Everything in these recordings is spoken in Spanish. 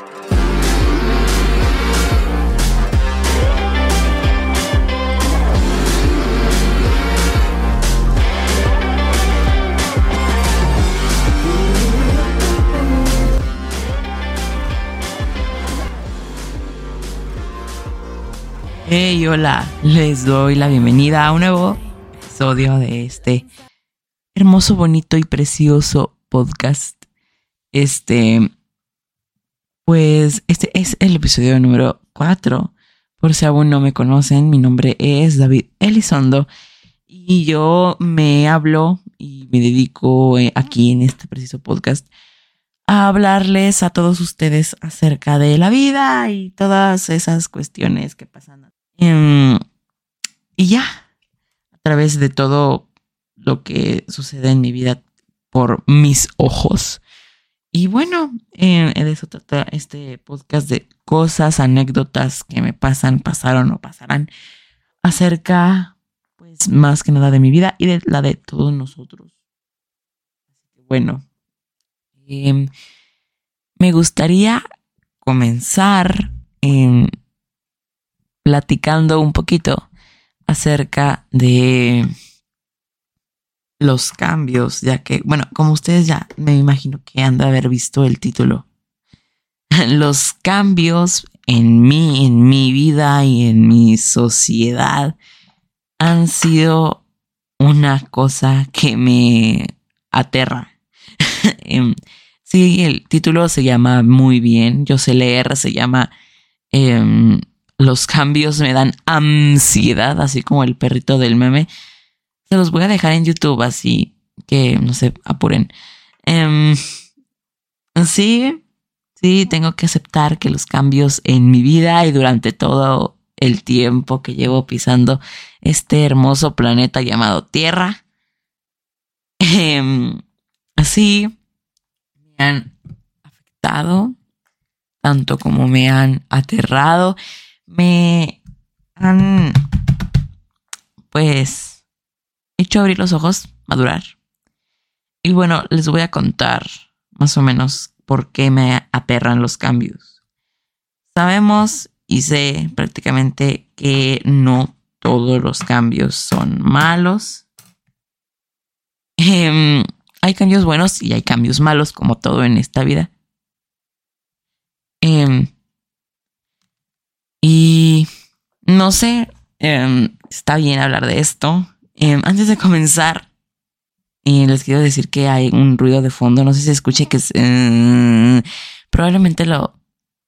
Hey, hola, les doy la bienvenida a un nuevo episodio de este hermoso, bonito y precioso podcast. Este, pues este es el episodio número 4. Por si aún no me conocen, mi nombre es David Elizondo y yo me hablo y me dedico eh, aquí en este preciso podcast a hablarles a todos ustedes acerca de la vida y todas esas cuestiones que pasan Em, y ya, a través de todo lo que sucede en mi vida por mis ojos. Y bueno, eh, de eso trata este podcast de cosas, anécdotas que me pasan, pasaron o pasarán acerca, pues más que nada de mi vida y de la de todos nosotros. Bueno, em, me gustaría comenzar en platicando un poquito acerca de los cambios, ya que, bueno, como ustedes ya me imagino que han de haber visto el título, los cambios en mí, en mi vida y en mi sociedad han sido una cosa que me aterra. Em, sí, el título se llama muy bien, yo sé leer, se llama em, los cambios me dan ansiedad, así como el perrito del meme. Se los voy a dejar en YouTube, así que no se apuren. Em, sí, sí, tengo que aceptar que los cambios en mi vida y durante todo el tiempo que llevo pisando este hermoso planeta llamado Tierra, así me han afectado, tanto como me han aterrado me han pues hecho abrir los ojos, madurar. Y bueno, les voy a contar más o menos por qué me aperran los cambios. Sabemos y sé prácticamente que no todos los cambios son malos. Em, hay cambios buenos y hay cambios malos, como todo en esta vida. Eh, y no sé, em, está bien hablar de esto. Em, antes de comenzar, eh, les quiero decir que hay un ruido de fondo. No sé si escuche que es, eh, probablemente lo,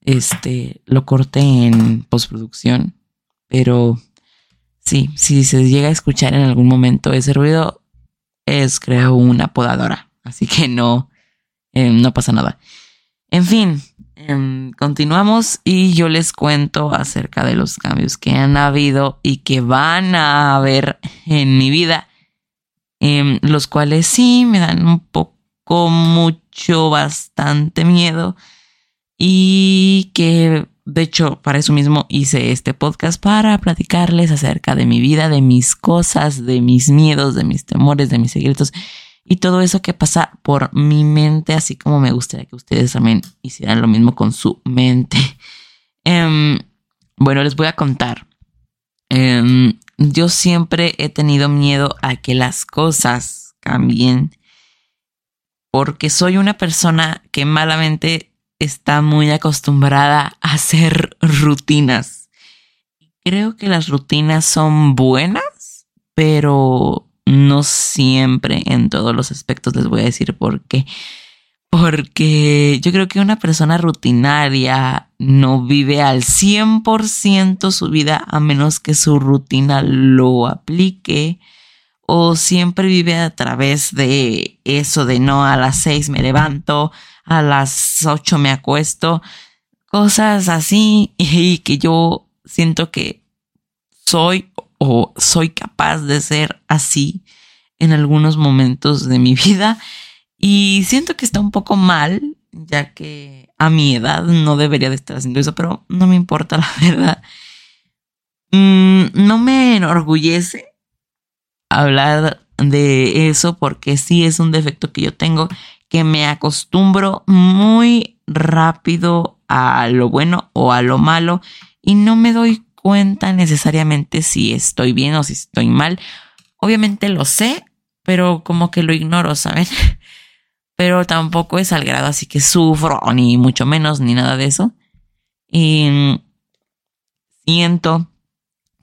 este, lo corte en postproducción, pero sí, si se llega a escuchar en algún momento ese ruido, es creo una podadora. Así que no, em, no pasa nada. En fin, Em, continuamos y yo les cuento acerca de los cambios que han habido y que van a haber en mi vida, em, los cuales sí me dan un poco, mucho, bastante miedo y que de hecho para eso mismo hice este podcast para platicarles acerca de mi vida, de mis cosas, de mis miedos, de mis temores, de mis secretos y todo eso que pasa por mi mente, así como me gustaría que ustedes también hicieran lo mismo con su mente. Em, bueno, les voy a contar. Em, yo siempre he tenido miedo a que las cosas cambien porque soy una persona que malamente está muy acostumbrada a hacer rutinas. Creo que las rutinas son buenas, pero no siempre en todos los aspectos les voy a decir por qué. Porque yo creo que una persona rutinaria no vive al 100% su vida a menos que su rutina lo aplique o siempre vive a través de eso de no a las 6 me levanto, a las 8 me acuesto, cosas así y que yo siento que soy o soy capaz de ser así en algunos momentos de mi vida y siento que está un poco mal, ya que a mi edad no debería de estar haciendo eso, pero no me importa la verdad. Mm, no me enorgullece hablar de eso porque sí es un defecto que yo tengo, que me acostumbro muy rápido a lo bueno o a lo malo y no me doy cuenta necesariamente si estoy bien o si estoy mal. Obviamente lo sé, pero como que lo ignoro, ¿saben? Pero tampoco es al grado así que sufro, ni mucho menos, ni nada de eso. Y siento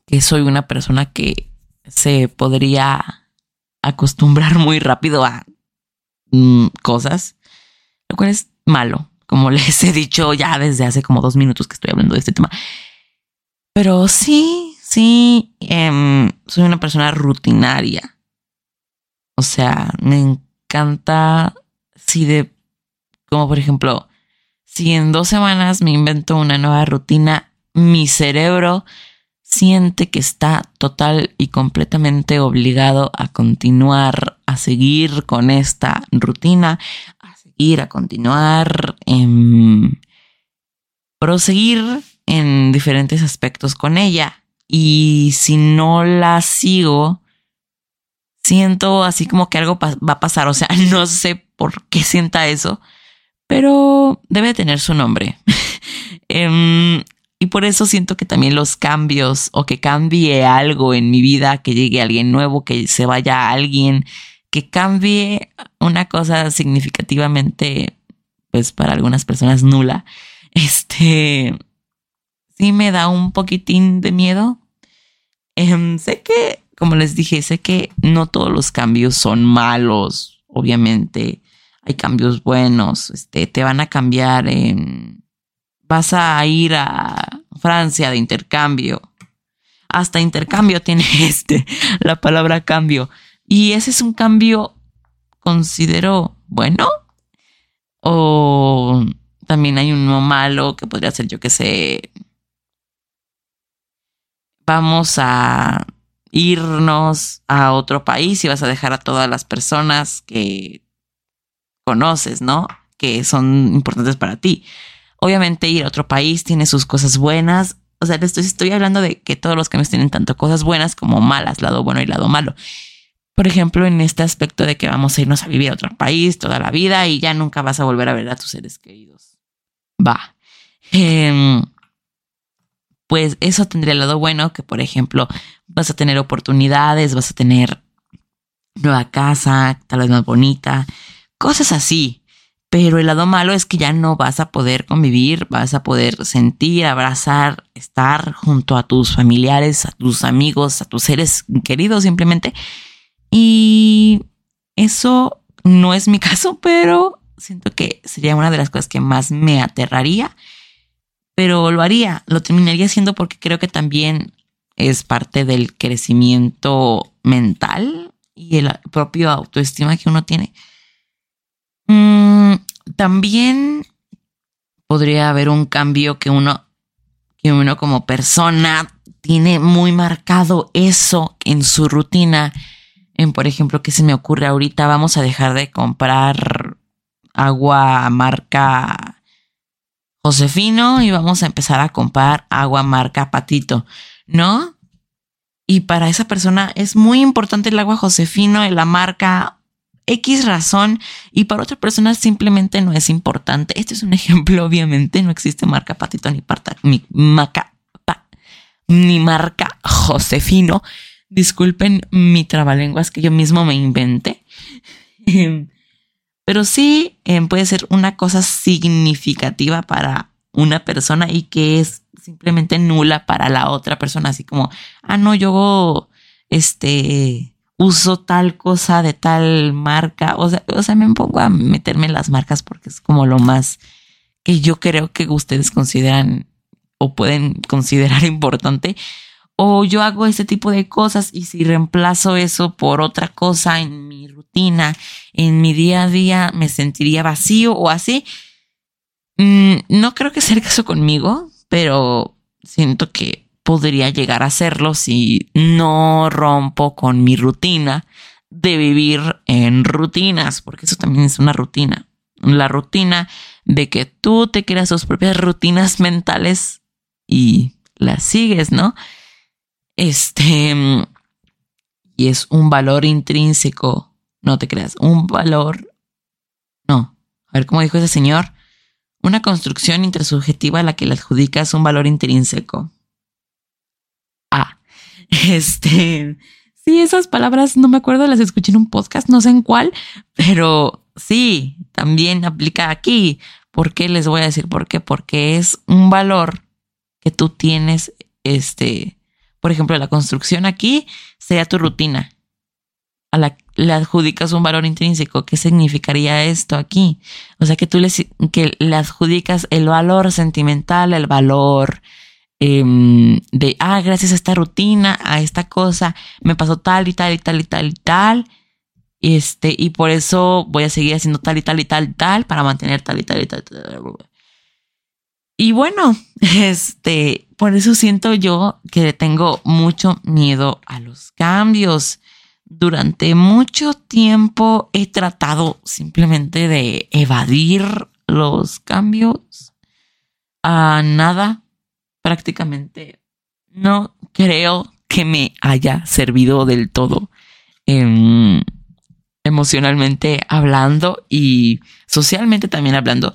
que soy una persona que se podría acostumbrar muy rápido a mm, cosas, lo cual es malo, como les he dicho ya desde hace como dos minutos que estoy hablando de este tema. Pero sí, sí, em, soy una persona rutinaria. O sea, me encanta, si de, como por ejemplo, si en dos semanas me invento una nueva rutina, mi cerebro siente que está total y completamente obligado a continuar, a seguir con esta rutina, a seguir, a continuar, en proseguir en diferentes aspectos con ella. Y si no la sigo, siento así como que algo va a pasar. O sea, no sé por qué sienta eso, pero debe tener su nombre. Em, y por eso siento que también los cambios o que cambie algo en mi vida, que llegue alguien nuevo, que se vaya alguien, que cambie una cosa significativamente, pues para algunas personas nula, este, sí me da un poquitín de miedo. Em, sé que, como les dije, sé que no todos los cambios son malos, obviamente. Hay cambios buenos, este, te van a cambiar. Vas a ir a Francia de intercambio. Hasta intercambio tiene este, la palabra cambio. Y ese es un cambio, considero, bueno. O también hay uno malo que podría ser, yo que sé, vamos a irnos a otro país y vas a dejar a todas las personas que conoces, ¿no? Que son importantes para ti. Obviamente ir a otro país tiene sus cosas buenas. O sea, estoy, estoy hablando de que todos los cambios tienen tanto cosas buenas como malas, lado bueno y lado malo. Por ejemplo, en este aspecto de que vamos a irnos a vivir a otro país toda la vida y ya nunca vas a volver a ver a tus seres queridos. Va. Eh, pues eso tendría el lado bueno que, por ejemplo, vas a tener oportunidades, vas a tener nueva casa, tal vez más bonita, cosas así. Pero el lado malo es que ya no vas a poder convivir, vas a poder sentir, abrazar, estar junto a tus familiares, a tus amigos, a tus seres queridos simplemente. Y eso no es mi caso, pero siento que sería una de las cosas que más me aterraría pero lo haría, lo terminaría haciendo porque creo que también es parte del crecimiento mental y el propio autoestima que uno tiene. Mm, también podría haber un cambio que uno, que uno como persona tiene muy marcado eso en su rutina. En, por ejemplo, ¿qué se me ocurre ahorita? Vamos a dejar de comprar agua marca Josefino y vamos a empezar a comprar agua marca Patito, ¿no? Y para esa persona es muy importante el agua Josefino, la marca X razón, y para otra persona simplemente no es importante. Este es un ejemplo, obviamente, no existe marca Patito ni, parta, ni, ni marca Josefino. Disculpen mi trabalenguas que yo mismo me inventé. Pero sí eh, puede ser una cosa significativa para una persona y que es simplemente nula para la otra persona. Así como, ah, no, yo este uso tal cosa de tal marca. O sea, o sea, me pongo a meterme en las marcas porque es como lo más que yo creo que ustedes consideran o pueden considerar importante o yo hago ese tipo de cosas y si reemplazo eso por otra cosa en mi rutina, en mi día a día, me sentiría vacío o así. Mm, no creo que sea el caso conmigo, pero siento que podría llegar a hacerlo si no rompo con mi rutina de vivir en rutinas, porque eso también es una rutina. La rutina de que tú te creas tus propias rutinas mentales y las sigues, ¿no? Este, y es un valor intrínseco, no te creas, un valor, no, a ver cómo dijo ese señor, una construcción intersubjetiva a la que le adjudicas un valor intrínseco. Ah, este, sí, esas palabras no me acuerdo, las escuché en un podcast, no sé en cuál, pero sí, también aplica aquí. ¿Por qué les voy a decir por qué? Porque es un valor que tú tienes, este, por ejemplo, la construcción aquí sería tu rutina. A la le adjudicas un valor intrínseco. ¿Qué significaría esto aquí? O sea, que tú le, que le adjudicas el valor sentimental, el valor em, de, ah, gracias a esta rutina, a esta cosa, me pasó tal y tal y tal y tal y tal. Este, y por eso voy a seguir haciendo tal y tal y tal y tal para mantener tal y tal y tal. Y, tal, y bueno, este, por eso siento yo que tengo mucho miedo a los cambios durante mucho tiempo he tratado simplemente de evadir los cambios a nada. Prácticamente no creo que me haya servido del todo em, emocionalmente hablando y socialmente también hablando.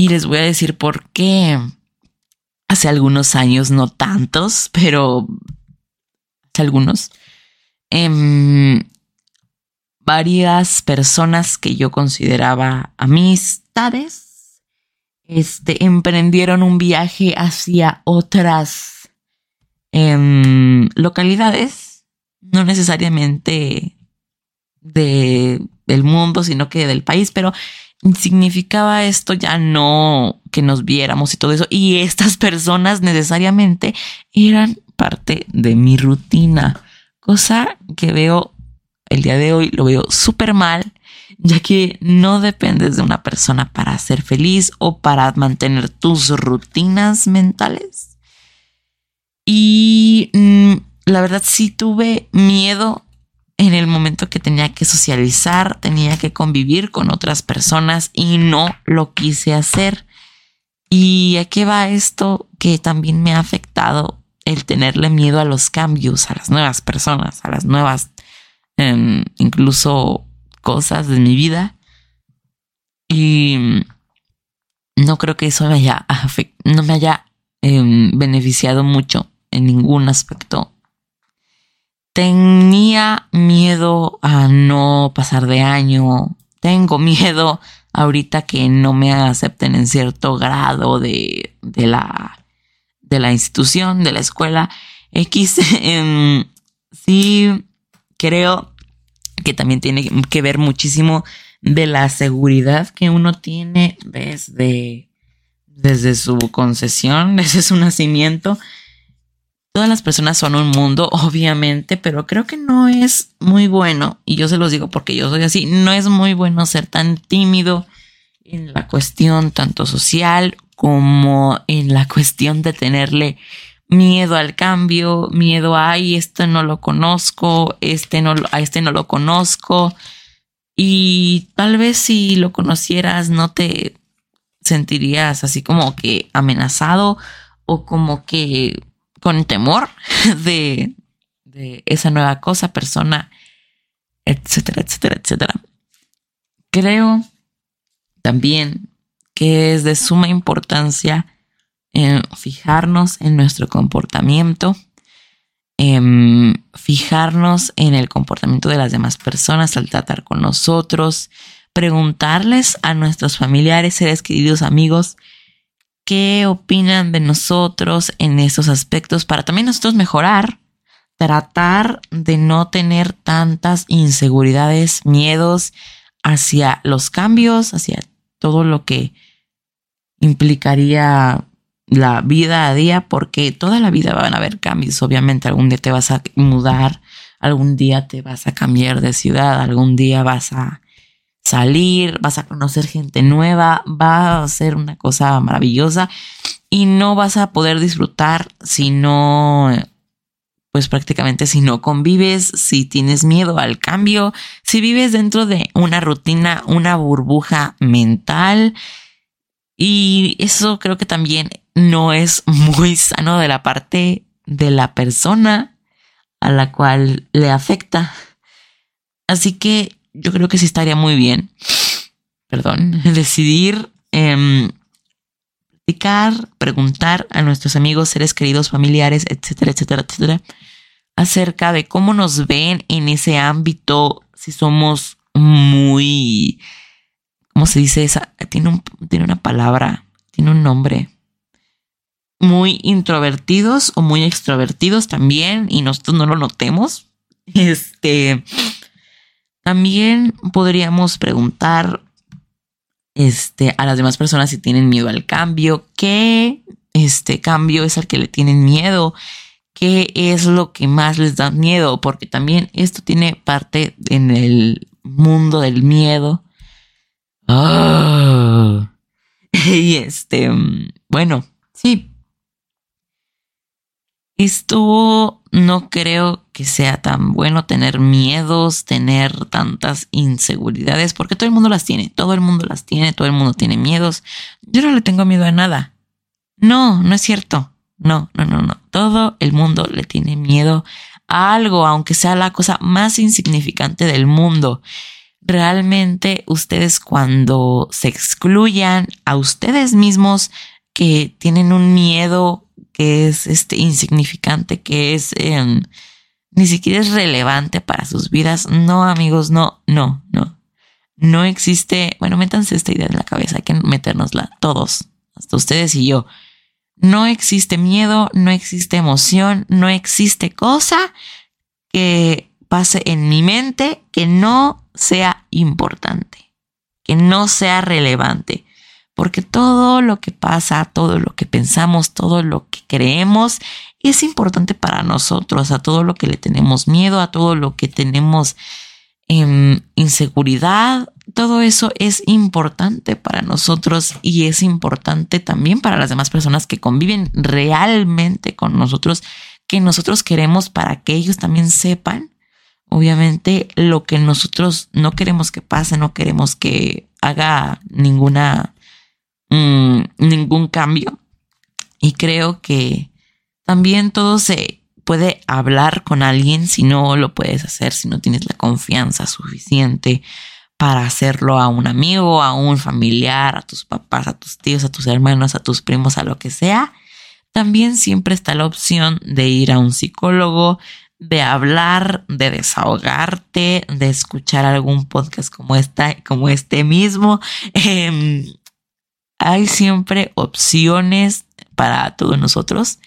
Y les voy a decir por qué. Hace algunos años, no tantos, pero hace algunos, Em, varias personas que yo consideraba amistades este, emprendieron un viaje hacia otras em, localidades, no necesariamente de, del mundo, sino que del país, pero significaba esto ya no que nos viéramos y todo eso. Y estas personas necesariamente eran parte de mi rutina. Cosa que veo el día de hoy, lo veo súper mal, ya que no dependes de una persona para ser feliz o para mantener tus rutinas mentales. Y mm, la verdad sí tuve miedo en el momento que tenía que socializar, tenía que convivir con otras personas y no lo quise hacer. ¿Y a qué va esto que también me ha afectado el tenerle miedo a los cambios, a las nuevas personas, a las nuevas, em, incluso cosas de mi vida. Y no creo que eso me haya, no me haya em, beneficiado mucho en ningún aspecto. Tenía miedo a no pasar de año. Tengo miedo ahorita que no me acepten en cierto grado de, de la de la institución, de la escuela X, em, sí creo que también tiene que ver muchísimo de la seguridad que uno tiene desde, desde su concesión, desde su nacimiento. Todas las personas son un mundo, obviamente, pero creo que no es muy bueno, y yo se los digo porque yo soy así, no es muy bueno ser tan tímido en la cuestión tanto social como en la cuestión de tenerle miedo al cambio, miedo a, ay, este no lo conozco, este no, a este no lo conozco. Y tal vez si lo conocieras no te sentirías así como que amenazado o como que con temor de, esa nueva cosa, persona, etcétera, etcétera, etcétera. Creo también que es de suma importancia en fijarnos en nuestro comportamiento, en fijarnos en el comportamiento de las demás personas al tratar con nosotros, preguntarles a nuestros familiares, seres queridos, amigos, qué opinan de nosotros en estos aspectos para también nosotros mejorar, tratar de no tener tantas inseguridades, miedos hacia los cambios, hacia todo lo que implicaría la vida a día, porque toda la vida van a haber cambios. Obviamente, algún día te vas a mudar, algún día te vas a cambiar de ciudad, algún día vas a salir, vas a conocer gente nueva, va a ser una cosa maravillosa y no vas a poder disfrutar si no, pues prácticamente si no convives, si tienes miedo al cambio, si vives dentro de una rutina, una burbuja mental, y eso creo que también no es muy sano de la parte de la persona a la cual le afecta. Así que yo creo que sí estaría muy bien, perdón, decidir em, platicar, preguntar a nuestros amigos, seres queridos, familiares, etcétera, etcétera, etcétera, acerca de cómo nos ven en ese ámbito, si somos muy, ¿cómo se dice? Esa, tiene, tiene una palabra, tiene un nombre. Muy introvertidos o muy extrovertidos también, y nosotros no lo notemos. Este, también podríamos preguntar este, a las demás personas si tienen miedo al cambio, qué este cambio es al que le tienen miedo, qué es lo que más les da miedo, porque también esto tiene parte en el mundo del miedo. Ah. Y este, bueno, sí. Esto no creo que sea tan bueno tener miedos, tener tantas inseguridades, porque todo el mundo las tiene, todo el mundo las tiene, todo el mundo tiene miedos. Yo no le tengo miedo a nada. No, no es cierto. No, no, no, no. Todo el mundo le tiene miedo a algo, aunque sea la cosa más insignificante del mundo. Realmente ustedes cuando se excluyan a ustedes mismos que tienen un miedo que es este insignificante, que es em, ni siquiera es relevante para sus vidas. No, amigos, no, no, no. No existe, bueno, métanse esta idea en la cabeza, hay que metérnosla todos, hasta ustedes y yo. No existe miedo, no existe emoción, no existe cosa que pase en mi mente que no sea importante, que no sea relevante. Porque todo lo que pasa, todo lo que pensamos, todo lo que creemos es importante para nosotros, a todo lo que le tenemos miedo, a todo lo que tenemos em, inseguridad, todo eso es importante para nosotros y es importante también para las demás personas que conviven realmente con nosotros, que nosotros queremos para que ellos también sepan, obviamente, lo que nosotros no queremos que pase, no queremos que haga ninguna, mm, ningún cambio. Y creo que también todo se puede hablar con alguien si no lo puedes hacer, si no tienes la confianza suficiente para hacerlo a un amigo, a un familiar, a tus papás, a tus tíos, a tus hermanos, a tus primos, a lo que sea. También siempre está la opción de ir a un psicólogo, de hablar, de desahogarte, de escuchar algún podcast como esta, como este mismo. Em, hay siempre opciones para todos nosotros.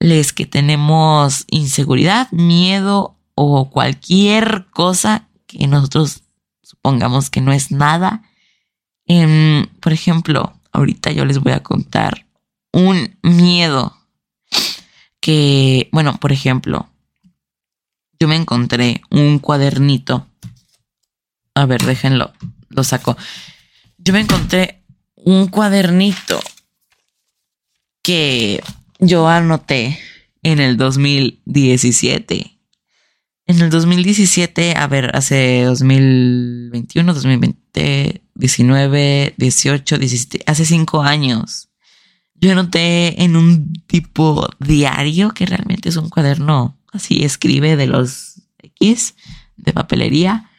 Les que tenemos inseguridad, miedo o cualquier cosa que nosotros supongamos que no es nada. Em, por ejemplo, ahorita yo les voy a contar un miedo que, bueno, por ejemplo, yo me encontré un cuadernito. A ver, déjenlo, lo saco. Yo me encontré un cuadernito que yo anoté en el 2017 en el 2017, a ver, hace 2021, 2020, 19, 18, 17, hace cinco años, yo anoté en un tipo diario que realmente es un cuaderno, así escribe de los X, de papelería,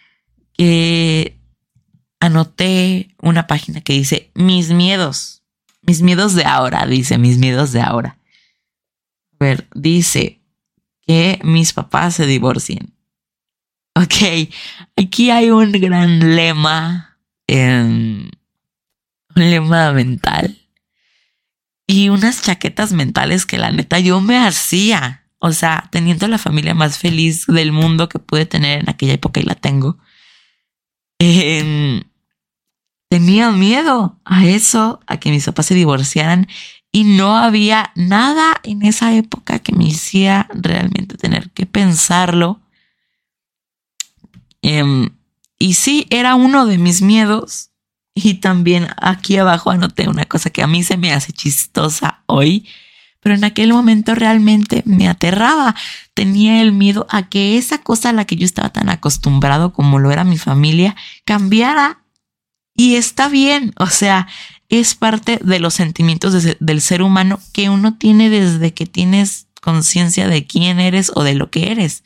que anoté una página que dice mis miedos, mis miedos de ahora, dice mis miedos de ahora. A ver, dice, que mis papás se divorcien. Ok, aquí hay un gran lema, un lema mental y unas chaquetas mentales que la neta yo me hacía. O sea, teniendo la familia más feliz del mundo que pude tener en aquella época y la tengo. Em, tenía miedo a eso, a que mis papás se divorciaran y no había nada en esa época que me hiciera realmente tener que pensarlo. Em, y sí, era uno de mis miedos. Y también aquí abajo anoté una cosa que a mí se me hace chistosa hoy, pero en aquel momento realmente me aterraba. Tenía el miedo a que esa cosa a la que yo estaba tan acostumbrado como lo era mi familia cambiara. Y está bien, o sea, es parte de los sentimientos del ser humano que uno tiene desde que tienes conciencia de quién eres o de lo que eres.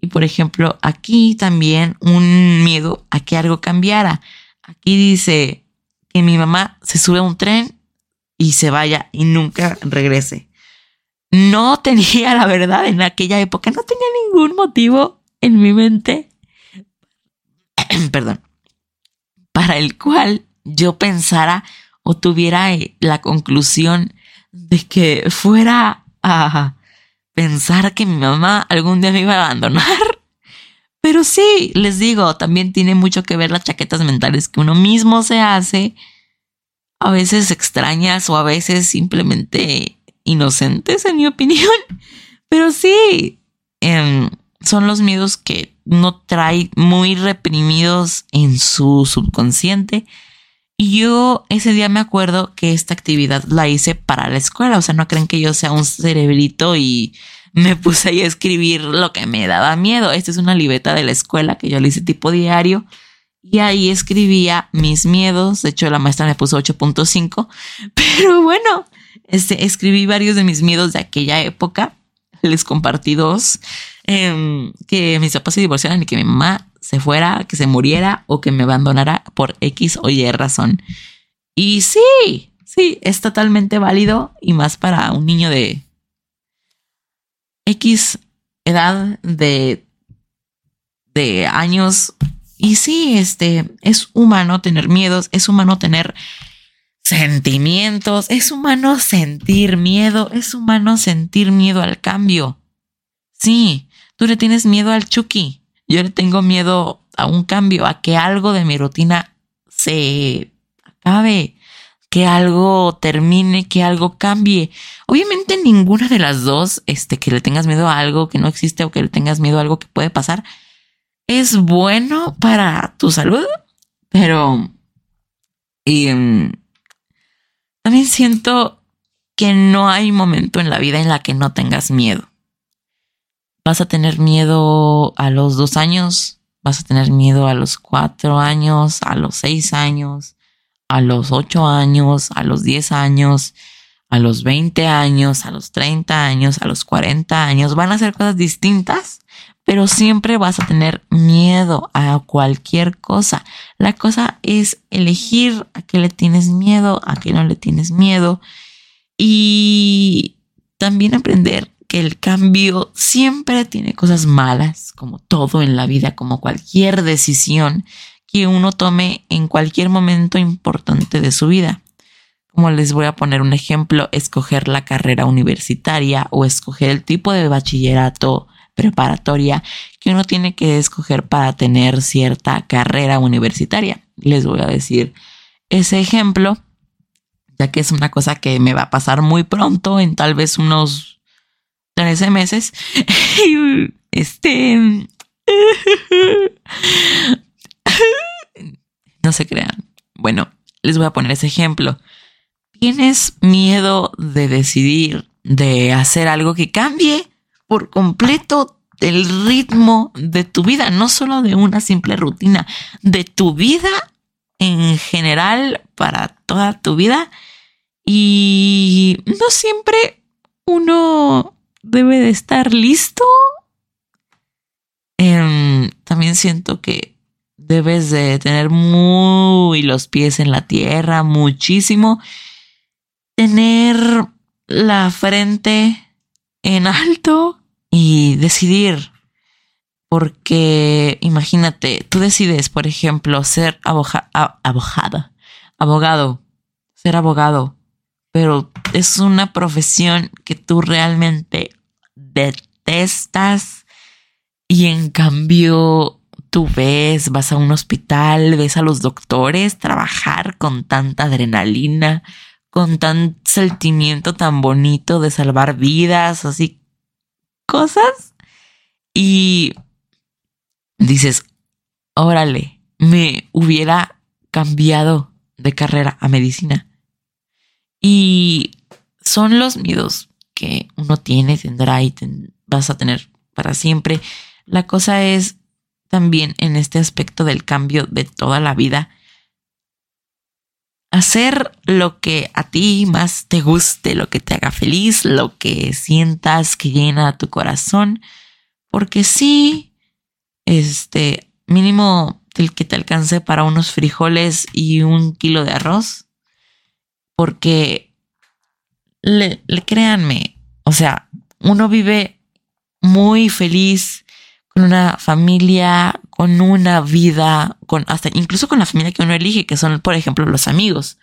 Y por ejemplo, aquí también un miedo a que algo cambiara. Aquí dice que mi mamá se sube a un tren y se vaya y nunca regrese. No tenía, la verdad, en aquella época, no tenía ningún motivo en mi mente, perdón, para el cual yo pensara o tuviera eh, la conclusión de que fuera a pensar que mi mamá algún día me iba a abandonar. Pero sí, les digo, también tiene mucho que ver las chaquetas mentales que uno mismo se hace, a veces extrañas o a veces simplemente inocentes, en mi opinión. Pero sí, em, son los miedos que uno trae muy reprimidos en su subconsciente y yo ese día me acuerdo que esta actividad la hice para la escuela, o sea, no creen que yo sea un cerebrito y me puse ahí a escribir lo que me daba miedo. Esta es una libreta de la escuela que yo le hice tipo diario y ahí escribía mis miedos. De hecho, la maestra me puso 8.5, pero bueno, este, escribí varios de mis miedos de aquella época. Les compartí dos, em, que mis papás se divorciaran y que mi mamá se fuera, que se muriera o que me abandonara por X o Y razón. Y sí, sí, es totalmente válido y más para un niño de X edad de, de años. Y sí, este, es humano tener miedos, es humano tener sentimientos, es humano sentir miedo, es humano sentir miedo al cambio. Sí, tú le tienes miedo al Chucky, yo le tengo miedo a un cambio, a que algo de mi rutina se acabe, que algo termine, que algo cambie. Obviamente ninguna de las dos, este, que le tengas miedo a algo que no existe o que le tengas miedo a algo que puede pasar, es bueno para tu salud, pero em, también siento que no hay momento en la vida en la que no tengas miedo. Vas a tener miedo a los dos años, vas a tener miedo a los cuatro años, a los seis años, a los ocho años, a los diez años, a los veinte años, a los treinta años, a los cuarenta años. Van a ser cosas distintas, pero siempre vas a tener miedo a cualquier cosa. La cosa es elegir a qué le tienes miedo, a qué no le tienes miedo y también aprender el cambio siempre tiene cosas malas, como todo en la vida, como cualquier decisión que uno tome en cualquier momento importante de su vida. Como les voy a poner un ejemplo, escoger la carrera universitaria o escoger el tipo de bachillerato preparatoria que uno tiene que escoger para tener cierta carrera universitaria. Les voy a decir ese ejemplo, ya que es una cosa que me va a pasar muy pronto, en tal vez unos 13 meses. este. no se crean. Bueno, les voy a poner ese ejemplo. ¿Tienes miedo de decidir, de hacer algo que cambie por completo el ritmo de tu vida? No solo de una simple rutina, de tu vida en general para toda tu vida. Y no siempre uno debe de estar listo. Em, también siento que debes de tener muy los pies en la tierra, muchísimo. Tener la frente en alto y decidir. Porque imagínate, tú decides, por ejemplo, ser abogada, abogado, ser abogado pero es una profesión que tú realmente detestas y en cambio tú ves, vas a un hospital, ves a los doctores trabajar con tanta adrenalina, con tan sentimiento tan bonito de salvar vidas, así cosas. Y dices, órale, me hubiera cambiado de carrera a medicina. Y son los miedos que uno tiene, tendrá y vas a tener para siempre. La cosa es también en este aspecto del cambio de toda la vida, hacer lo que a ti más te guste, lo que te haga feliz, lo que sientas que llena tu corazón, porque sí, este, mínimo el que te alcance para unos frijoles y un kilo de arroz, porque le, le créanme, o sea, uno vive muy feliz con una familia, con una vida, con hasta incluso con la familia que uno elige, que son, por ejemplo, los amigos.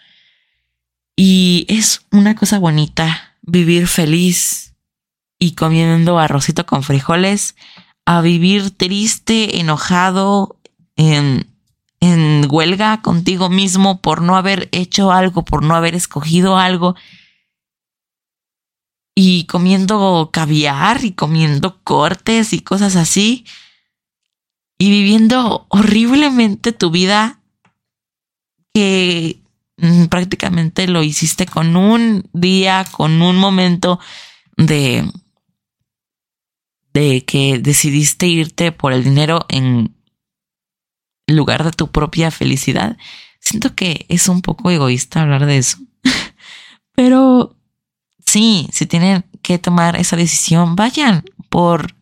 Y es una cosa bonita vivir feliz y comiendo arrocito con frijoles, a vivir triste, enojado, en, en huelga contigo mismo por no haber hecho algo, por no haber escogido algo y comiendo caviar y comiendo cortes y cosas así y viviendo horriblemente tu vida que mm, prácticamente lo hiciste con un día, con un momento de de que decidiste irte por el dinero en lugar de tu propia felicidad. Siento que es un poco egoísta hablar de eso. Pero sí, si tienen que tomar esa decisión, vayan por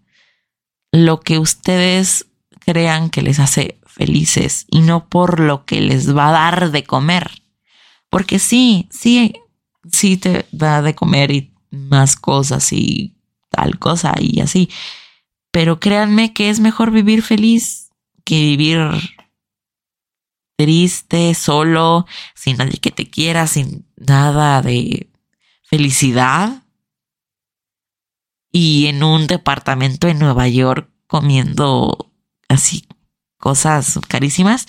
lo que ustedes crean que les hace felices y no por lo que les va a dar de comer. Porque sí, sí, sí te da de comer y más cosas y tal cosa y así. Pero créanme que es mejor vivir feliz que vivir triste, solo, sin nadie que te quiera, sin nada de felicidad y en un departamento en Nueva York comiendo así cosas carísimas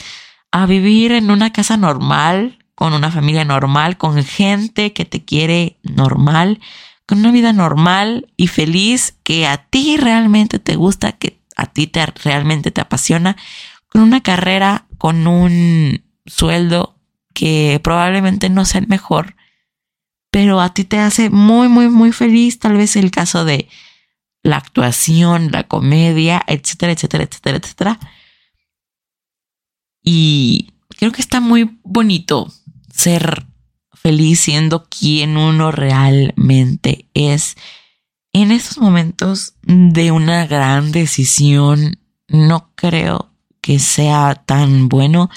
a vivir en una casa normal, con una familia normal, con gente que te quiere normal, con una vida normal y feliz que a ti realmente te gusta, que a ti te, realmente te apasiona, con una carrera, con un sueldo que probablemente no sea el mejor, pero a ti te hace muy, muy, muy feliz. Tal vez el caso de la actuación, la comedia, etcétera, etcétera, etcétera, etcétera. Y creo que está muy bonito ser feliz siendo quien uno realmente es. En estos momentos de una gran decisión, no creo que sea tan bueno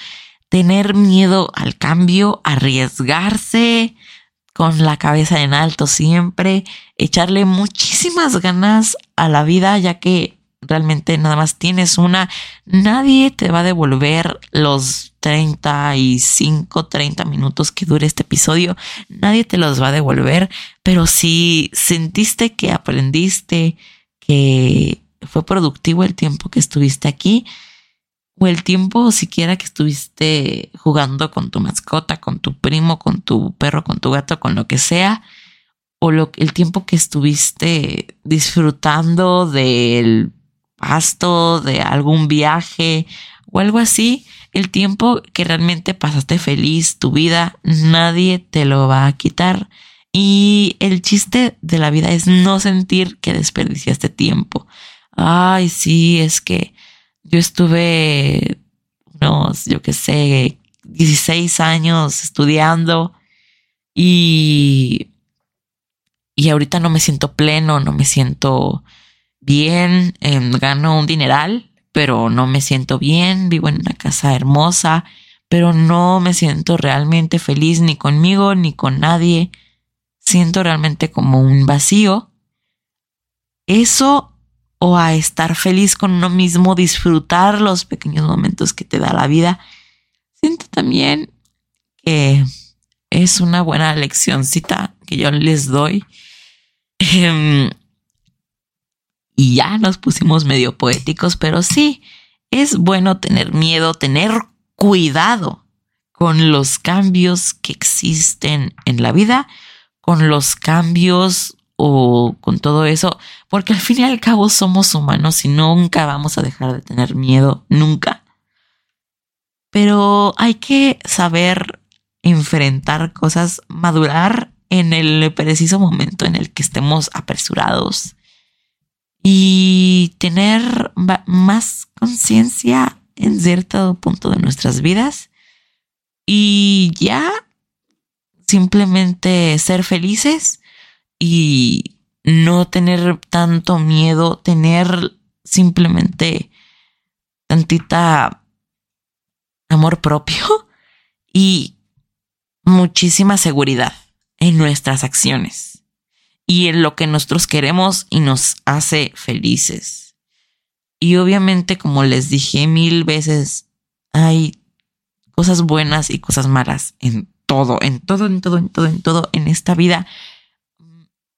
tener miedo al cambio, arriesgarse, con la cabeza en alto siempre, echarle muchísimas ganas a la vida, ya que realmente nada más tienes una, nadie te va a devolver los 35, 30 minutos que dure este episodio, nadie te los va a devolver, pero si sentiste que aprendiste, que fue productivo el tiempo que estuviste aquí, o el tiempo siquiera que estuviste jugando con tu mascota, con tu primo, con tu perro, con tu gato, con lo que sea, o lo, el tiempo que estuviste disfrutando del pasto, de algún viaje o algo así, el tiempo que realmente pasaste feliz, tu vida, nadie te lo va a quitar. Y el chiste de la vida es no sentir que desperdiciaste tiempo. Ay, sí, es que yo estuve unos, yo qué sé, 16 años estudiando y, y ahorita no me siento pleno, no me siento bien, em, gano un dineral, pero no me siento bien, vivo en una casa hermosa, pero no me siento realmente feliz ni conmigo ni con nadie. Siento realmente como un vacío. Eso o a estar feliz con uno mismo, disfrutar los pequeños momentos que te da la vida. Siento también que es una buena leccióncita que yo les doy. Em, y ya nos pusimos medio poéticos, pero sí, es bueno tener miedo, tener cuidado con los cambios que existen en la vida, con los cambios o con todo eso, porque al fin y al cabo somos humanos y nunca vamos a dejar de tener miedo, nunca. Pero hay que saber enfrentar cosas, madurar en el preciso momento en el que estemos apresurados y tener más conciencia en cierto punto de nuestras vidas y ya simplemente ser felices y no tener tanto miedo, tener simplemente tantita amor propio y muchísima seguridad en nuestras acciones. y en lo que nosotros queremos y nos hace felices. Y obviamente, como les dije mil veces, hay cosas buenas y cosas malas en todo, en todo, en todo, en todo, en todo, en esta vida.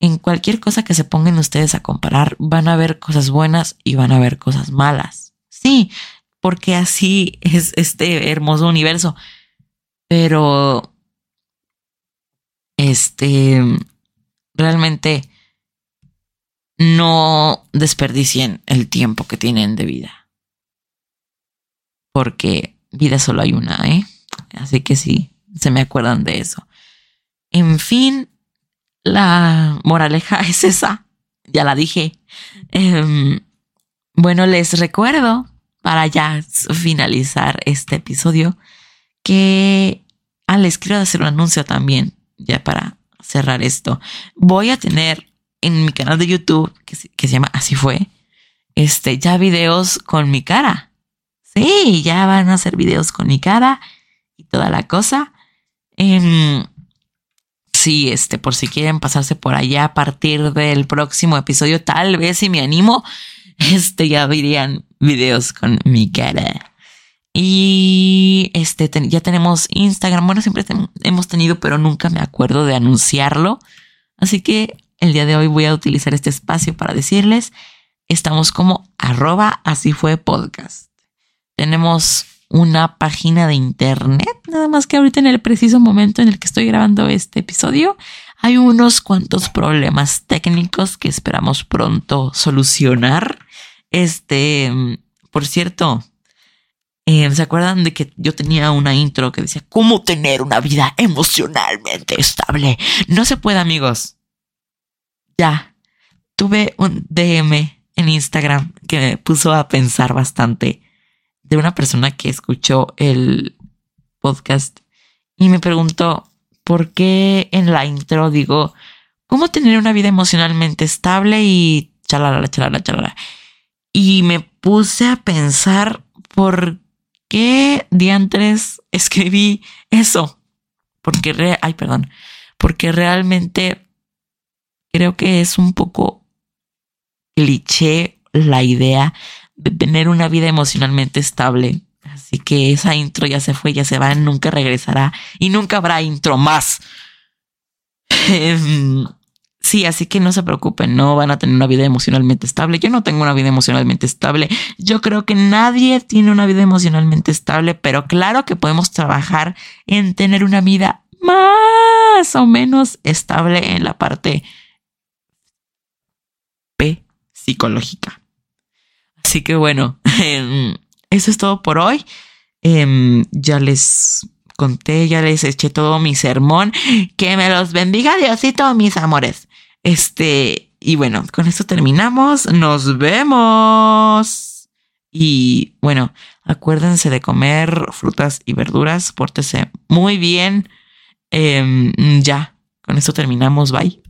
En cualquier cosa que se pongan ustedes a comparar, van a ver cosas buenas y van a ver cosas malas. Sí, porque así es este hermoso universo. Pero, este, realmente no desperdicien el tiempo que tienen de vida. Porque vida solo hay una, ¿eh? Así que sí, se me acuerdan de eso. En fin, la moraleja es esa. Ya la dije. Em, bueno, les recuerdo, para ya finalizar este episodio, que ah, les quiero hacer un anuncio también, ya para cerrar esto. Voy a tener en mi canal de YouTube, que, se llama Así fue, este, ya videos con mi cara. Sí, ya van a hacer videos con mi cara y toda la cosa. Em, sí, este, por si quieren pasarse por allá a partir del próximo episodio, tal vez si me animo, este, ya verían videos con mi cara. Y este, ya tenemos Instagram. Bueno, siempre hemos tenido, pero nunca me acuerdo de anunciarlo. Así que el día de hoy voy a utilizar este espacio para decirles, estamos como arroba así fue podcast. Tenemos una página de internet, nada más que ahorita en el preciso momento en el que estoy grabando este episodio, hay unos cuantos problemas técnicos que esperamos pronto solucionar. Este, por cierto, eh, ¿se acuerdan de que yo tenía una intro que decía cómo tener una vida emocionalmente estable? No se puede, amigos. Ya, tuve un DM en Instagram que me puso a pensar bastante de una persona que escuchó el podcast y me preguntó por qué en la intro digo cómo tener una vida emocionalmente estable y chalala, chalala, chalala. Y me puse a pensar por qué diantres escribí eso. Porque, re ay, perdón, porque realmente creo que es un poco cliché la idea de tener una vida emocionalmente estable. Así que esa intro ya se fue, ya se va, nunca regresará y nunca habrá intro más. Em, sí, así que no se preocupen, no van a tener una vida emocionalmente estable. Yo no tengo una vida emocionalmente estable. Yo creo que nadie tiene una vida emocionalmente estable, pero claro que podemos trabajar en tener una vida más o menos estable en la parte psicológica. Así que bueno, em, eso es todo por hoy. Em, ya les conté, ya les eché todo mi sermón. Que me los bendiga Diosito, mis amores. Este, y bueno, con esto terminamos. Nos vemos. Y bueno, acuérdense de comer frutas y verduras. Pórtese muy bien. Em, ya, con esto terminamos. Bye.